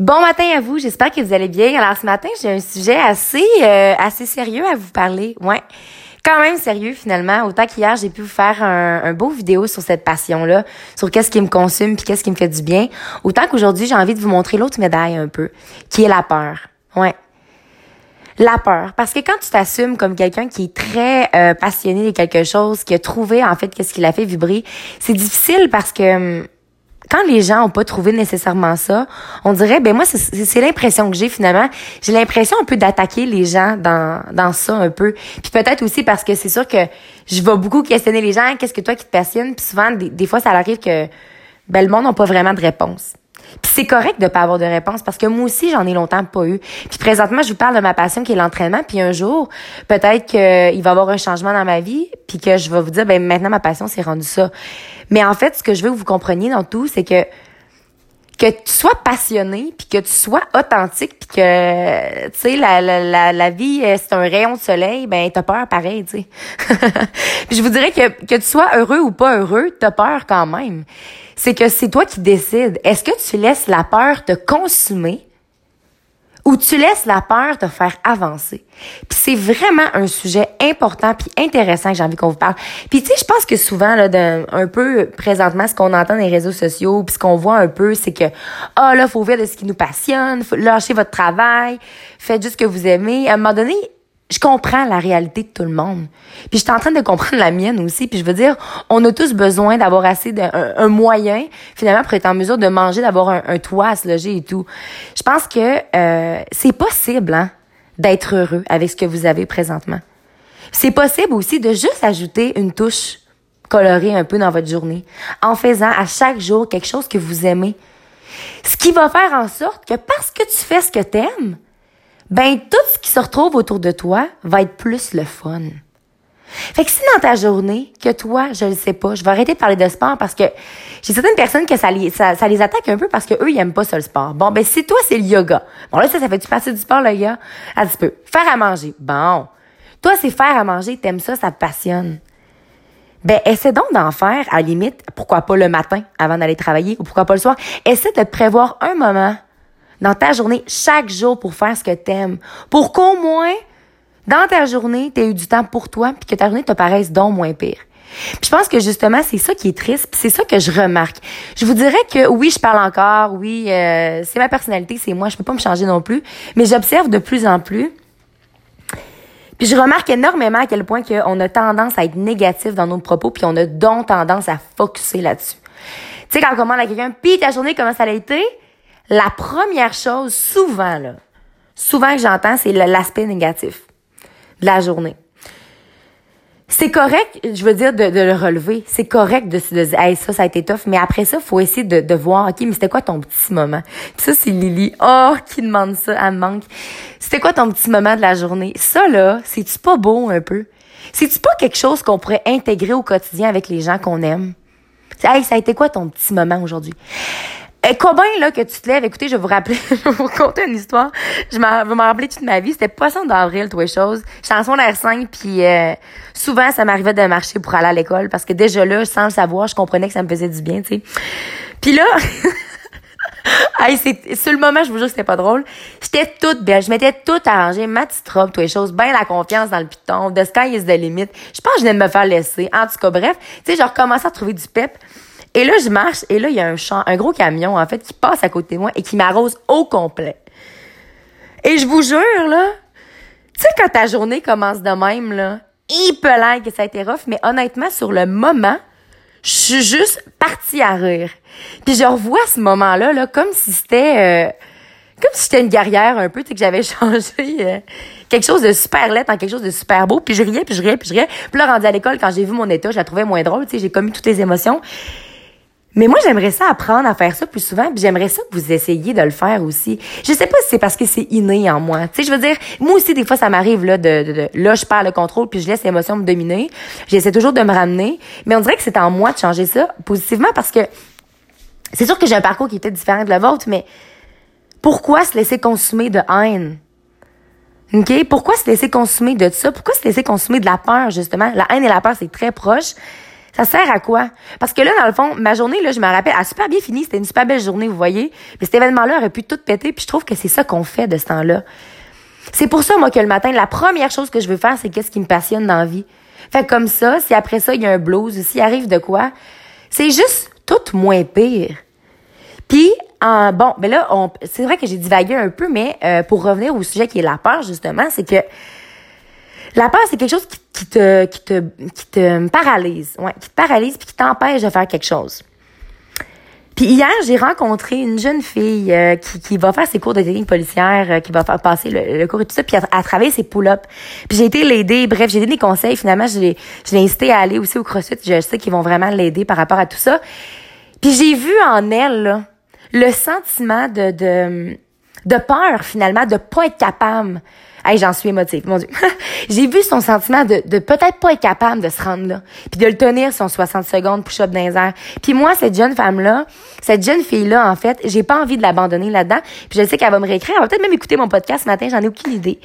Bon matin à vous, j'espère que vous allez bien. Alors ce matin, j'ai un sujet assez euh, assez sérieux à vous parler. Ouais. Quand même sérieux finalement. Autant qu'hier, j'ai pu vous faire un, beau vidéo sur cette passion-là, sur qu'est-ce qui me consume puis qu'est-ce qui me fait du bien. Autant qu'aujourd'hui, j'ai envie de vous montrer l'autre médaille un peu, qui est la peur. Ouais. La peur. Parce que quand tu t'assumes comme quelqu'un qui est très euh, passionné de quelque chose, qui a trouvé en fait qu'est-ce qui l'a fait vibrer, c'est difficile parce que hum, quand les gens ont pas trouvé nécessairement ça, on dirait, ben moi, c'est l'impression que j'ai finalement. J'ai l'impression un peu d'attaquer les gens dans, dans ça un peu. Puis peut-être aussi parce que c'est sûr que je vais beaucoup questionner les gens, qu'est-ce que toi qui te passionne. Puis souvent, des, fois, ça arrive que ben, le monde n'a pas vraiment de réponse. Puis c'est correct de pas avoir de réponse parce que moi aussi j'en ai longtemps pas eu. Puis présentement je vous parle de ma passion qui est l'entraînement. Puis un jour peut-être qu'il va y avoir un changement dans ma vie puis que je vais vous dire ben maintenant ma passion c'est rendu ça. Mais en fait ce que je veux que vous compreniez dans tout c'est que que tu sois passionné puis que tu sois authentique puis que tu sais la, la, la, vie euh, c'est un rayon de soleil ben t'as peur pareil tu sais. Je vous dirais que que tu sois heureux ou pas heureux t'as peur quand même. C'est que c'est toi qui décides. Est-ce que tu laisses la peur te consumer ou tu laisses la peur te faire avancer. Puis c'est vraiment un sujet important puis intéressant que j'ai envie qu'on vous parle. Puis tu sais, je pense que souvent là, un peu présentement, ce qu'on entend dans les réseaux sociaux, puis ce qu'on voit un peu, c'est que ah oh, là, faut vivre de ce qui nous passionne, faut lâcher votre travail, faites juste ce que vous aimez. À un moment donné, je comprends la réalité de tout le monde. Puis je suis en train de comprendre la mienne aussi. Puis je veux dire, on a tous besoin d'avoir assez d'un un, moyen, finalement, pour être en mesure de manger, d'avoir un, toit à se loger et tout. Je pense que euh, c'est possible, hein, d'être heureux avec ce que vous avez présentement. C'est possible aussi de juste ajouter une touche colorée un peu dans votre journée, en faisant à chaque jour quelque chose que vous aimez. Ce qui va faire en sorte que parce que tu fais ce que t'aimes, ben tout ce qui se retrouve autour de toi va être plus le fun. Fait que si dans ta journée, que toi, je le sais pas, je vais arrêter de parler de sport parce que j'ai certaines personnes que ça, ça, les attaque un peu parce que eux, ils aiment pas ça le sport. Bon, ben si toi, c'est le yoga. Bon, là, ça, ça fait-tu passer du sport, le yoga? Un petit peu. Faire à manger. Bon. Toi, c'est faire à manger, t'aimes ça, ça te passionne. Ben, essaie donc d'en faire, à la limite, pourquoi pas le matin avant d'aller travailler ou pourquoi pas le soir. Essaie de prévoir un moment dans ta journée chaque jour pour faire ce que t'aimes. Pour qu'au moins, dans ta journée, tu aies eu du temps pour toi puis que ta journée te paraisse donc moins pire. Puis je pense que justement, c'est ça qui est triste, c'est ça que je remarque. Je vous dirais que oui, je parle encore, oui, euh, c'est ma personnalité, c'est moi, je peux pas me changer non plus, mais j'observe de plus en plus. Puis je remarque énormément à quel point on a tendance à être négatif dans nos propos, puis on a donc tendance à focuser là-dessus. Tu sais, quand on commande à quelqu'un, puis ta journée, comment ça a été? La première chose, souvent, là, souvent que j'entends, c'est l'aspect négatif de la journée. C'est correct, je veux dire, de, le relever. C'est correct de se dire, hey, ça, ça a été tough. Mais après ça, faut essayer de, de voir, OK, mais c'était quoi ton petit moment? Puis ça, c'est Lily. Oh, qui demande ça, elle me manque. C'était quoi ton petit moment de la journée? Ça, là, c'est-tu pas beau un peu? C'est-tu pas quelque chose qu'on pourrait intégrer au quotidien avec les gens qu'on aime? Hey, ça a été quoi ton petit moment aujourd'hui? Eh, Combien là que tu te lèves, écoutez, je vais vous rappeler, je vais vous raconter une histoire. Je vais m'en rappeler toute ma vie. C'était poisson d'avril, toi, chose. J'étais en r 5, puis euh, souvent, ça m'arrivait de marcher pour aller à l'école parce que déjà là, sans le savoir, je comprenais que ça me faisait du bien, tu sais. Puis là, hey, c'est, sur le moment, je vous jure que c'était pas drôle. J'étais toute belle. Je m'étais toute arrangée, ma petite robe, toutes les choses, bien la confiance dans le piton, de sky is the limit. Je pense que je venais de me faire laisser. En tout cas, bref, tu sais, j'ai recommencé à trouver du pep. Et là, je marche et là, il y a un champ, un gros camion, en fait, qui passe à côté de moi et qui m'arrose au complet. Et je vous jure, là, tu sais, quand ta journée commence de même, là, peut que ça a été rough, mais honnêtement, sur le moment, je suis juste partie à rire. Puis je revois ce moment-là, là, comme si c'était... Euh, comme si j'étais une guerrière un peu, tu sais, que j'avais changé euh, quelque chose de super laid en quelque chose de super beau. Puis je riais, puis je riais, puis je riais. Puis là, rendu à l'école, quand j'ai vu mon état, je la trouvais moins drôle, tu sais, j'ai commis toutes les émotions. Mais moi, j'aimerais ça apprendre à faire ça plus souvent, puis j'aimerais ça que vous essayiez de le faire aussi. Je sais pas si c'est parce que c'est inné en moi. Tu sais, je veux dire, moi aussi, des fois, ça m'arrive, là, de, de, là, je perds le contrôle, puis je laisse l'émotion me dominer. J'essaie toujours de me ramener. Mais on dirait que c'est en moi de changer ça positivement parce que c'est sûr que j'ai un parcours qui était différent de la vôtre, mais pourquoi se laisser consumer de haine? OK? Pourquoi se laisser consumer de ça? Pourquoi se laisser consumer de la peur, justement? La haine et la peur, c'est très proche. Ça sert à quoi? Parce que là, dans le fond, ma journée, là, je me rappelle, elle a super bien fini. C'était une super belle journée, vous voyez. Mais cet événement-là aurait pu tout péter. Puis je trouve que c'est ça qu'on fait de ce temps-là. C'est pour ça, moi, que le matin, la première chose que je veux faire, c'est qu'est-ce qui me passionne dans la vie. Fait comme ça, si après ça, il y a un blues, s'il arrive de quoi, c'est juste tout moins pire. Puis, bon, ben là, c'est vrai que j'ai divagué un peu, mais euh, pour revenir au sujet qui est la peur, justement, c'est que la peur, c'est quelque chose qui, te, qui, te, qui te paralyse, ouais, qui te paralyse puis qui t'empêche de faire quelque chose. Puis hier, j'ai rencontré une jeune fille euh, qui, qui va faire ses cours de technique policière, euh, qui va faire passer le, cours et tout ça, puis à, travers ses pull-ups. Puis j'ai été l'aider, bref, j'ai donné des conseils. Finalement, je l'ai, je l'ai incité à aller aussi au CrossFit. Je sais qu'ils vont vraiment l'aider par rapport à tout ça. Puis j'ai vu en elle là, le sentiment de, de, de peur, finalement, de pas être capable Hey, j'en suis émotive, mon Dieu. j'ai vu son sentiment de, peut-être pas être capable de se rendre là, puis de le tenir son 60 secondes push-up dans les airs. Puis moi, cette jeune femme-là, cette jeune fille-là, en fait, j'ai pas envie de l'abandonner là-dedans. Puis je sais qu'elle va me réécrire, elle va peut-être même écouter mon podcast ce matin, j'en ai aucune idée.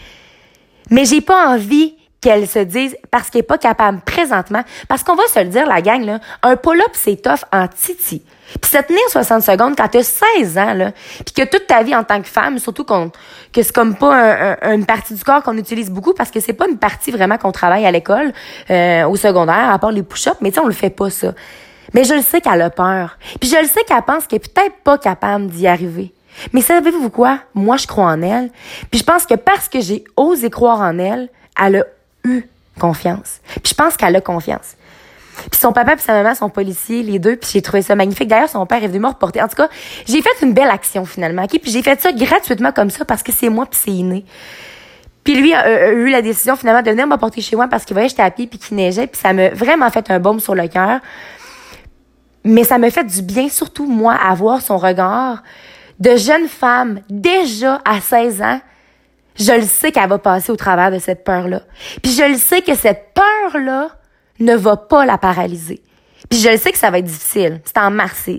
Mais j'ai pas envie qu'elle se dise parce qu'elle est pas capable présentement. Parce qu'on va se le dire, la gang, là, un pull-up, c'est tough en titi. Puis se tenir 60 secondes quand tu as 16 ans, là, puis que toute ta vie en tant que femme, surtout qu'on, que c'est comme pas une partie du corps qu'on utilise beaucoup parce que c'est pas une partie vraiment qu'on travaille à l'école, euh, au secondaire, à part les push-ups, mais tu sais, on le fait pas ça. Mais je le sais qu'elle a peur. Puis je le sais qu'elle pense qu'elle est peut-être pas capable d'y arriver. Mais savez-vous quoi? Moi, je crois en elle. Puis je pense que parce que j'ai osé croire en elle, elle a eu confiance. Puis je pense qu'elle a confiance. Puis son papa et sa maman sont policiers, les deux, puis j'ai trouvé ça magnifique. D'ailleurs, son père est venu me reporter. En tout cas, j'ai fait une belle action finalement, OK? Puis j'ai fait ça gratuitement comme ça parce que c'est moi puis c'est inné. Puis lui a, eu la décision finalement de venir m'apporter chez moi parce qu'il voyait que j'étais à pied puis qu'il neigeait, puis ça m'a vraiment fait un baume sur le cœur. Mais ça me fait du bien, surtout moi, à voir son regard de jeune femme, déjà à 16 ans, je le sais qu'elle va passer au travers de cette peur-là. Puis je le sais que cette peur-là ne va pas la paralyser. Puis je le sais que ça va être difficile. C'est en mars,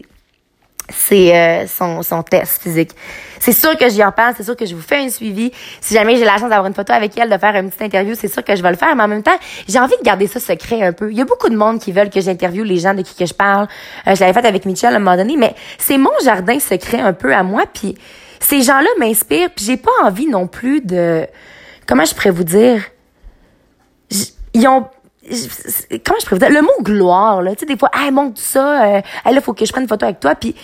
c'est euh, son, son test physique. C'est sûr que j'y en parle, c'est sûr que je vous fais un suivi. Si jamais j'ai la chance d'avoir une photo avec elle, de faire une petite interview, c'est sûr que je vais le faire. Mais en même temps, j'ai envie de garder ça secret un peu. Il y a beaucoup de monde qui veulent que j'interviewe les gens de qui que je parle. Euh, je l'avais fait avec Michel à un moment donné, mais c'est mon jardin secret un peu à moi. Puis ces gens-là m'inspirent. Puis j'ai pas envie non plus de... Comment je pourrais vous dire? Ils ont comment je préfère le mot gloire là tu sais des fois hey montre ça euh, hey, là faut que je prenne une photo avec toi puis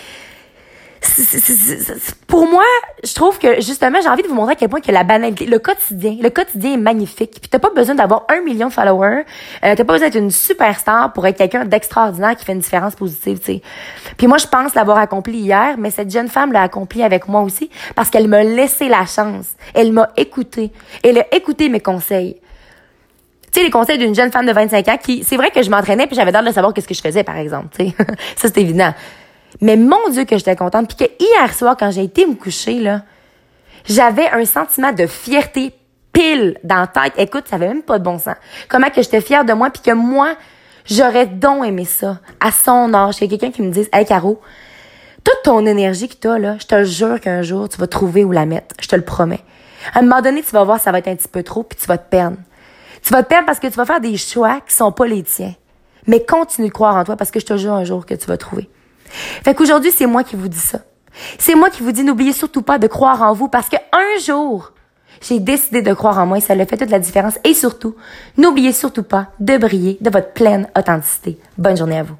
pour moi, je trouve que justement, j'ai envie de vous montrer à quel point que la banalité, le quotidien, le quotidien est magnifique. Puis t'as pas besoin d'avoir un million de followers, euh, t'as pas besoin d'être une superstar pour être quelqu'un d'extraordinaire qui fait une différence positive. Puis moi, je pense l'avoir accompli hier, mais cette jeune femme l'a accompli avec moi aussi parce qu'elle m'a laissé la chance. Elle m'a écouté. Elle a écouté mes conseils tu sais, les conseils d'une jeune femme de 25 ans qui, c'est vrai que je m'entraînais puis j'avais l'air de savoir qu'est-ce que je faisais, par exemple, sais. ça, c'est évident. Mais mon Dieu que j'étais contente puis que hier soir, quand j'ai été me coucher, là, j'avais un sentiment de fierté pile dans la tête. Écoute, ça avait même pas de bon sens. Comment que j'étais fière de moi puis que moi, j'aurais donc aimé ça. À son âge, il y a quelqu'un qui me dise, hey, Caro, toute ton énergie que t'as, là, je te jure qu'un jour, tu vas trouver où la mettre. Je te le promets. À un moment donné, tu vas voir, ça va être un petit peu trop puis tu vas te perdre. Tu vas te perdre parce que tu vas faire des choix qui sont pas les tiens. Mais continue de croire en toi parce que je te jure un jour que tu vas trouver. Fait qu'aujourd'hui, c'est moi qui vous dis ça. C'est moi qui vous dis, n'oubliez surtout pas de croire en vous parce que un jour, j'ai décidé de croire en moi et ça le fait toute la différence. Et surtout, n'oubliez surtout pas de briller de votre pleine authenticité. Bonne journée à vous.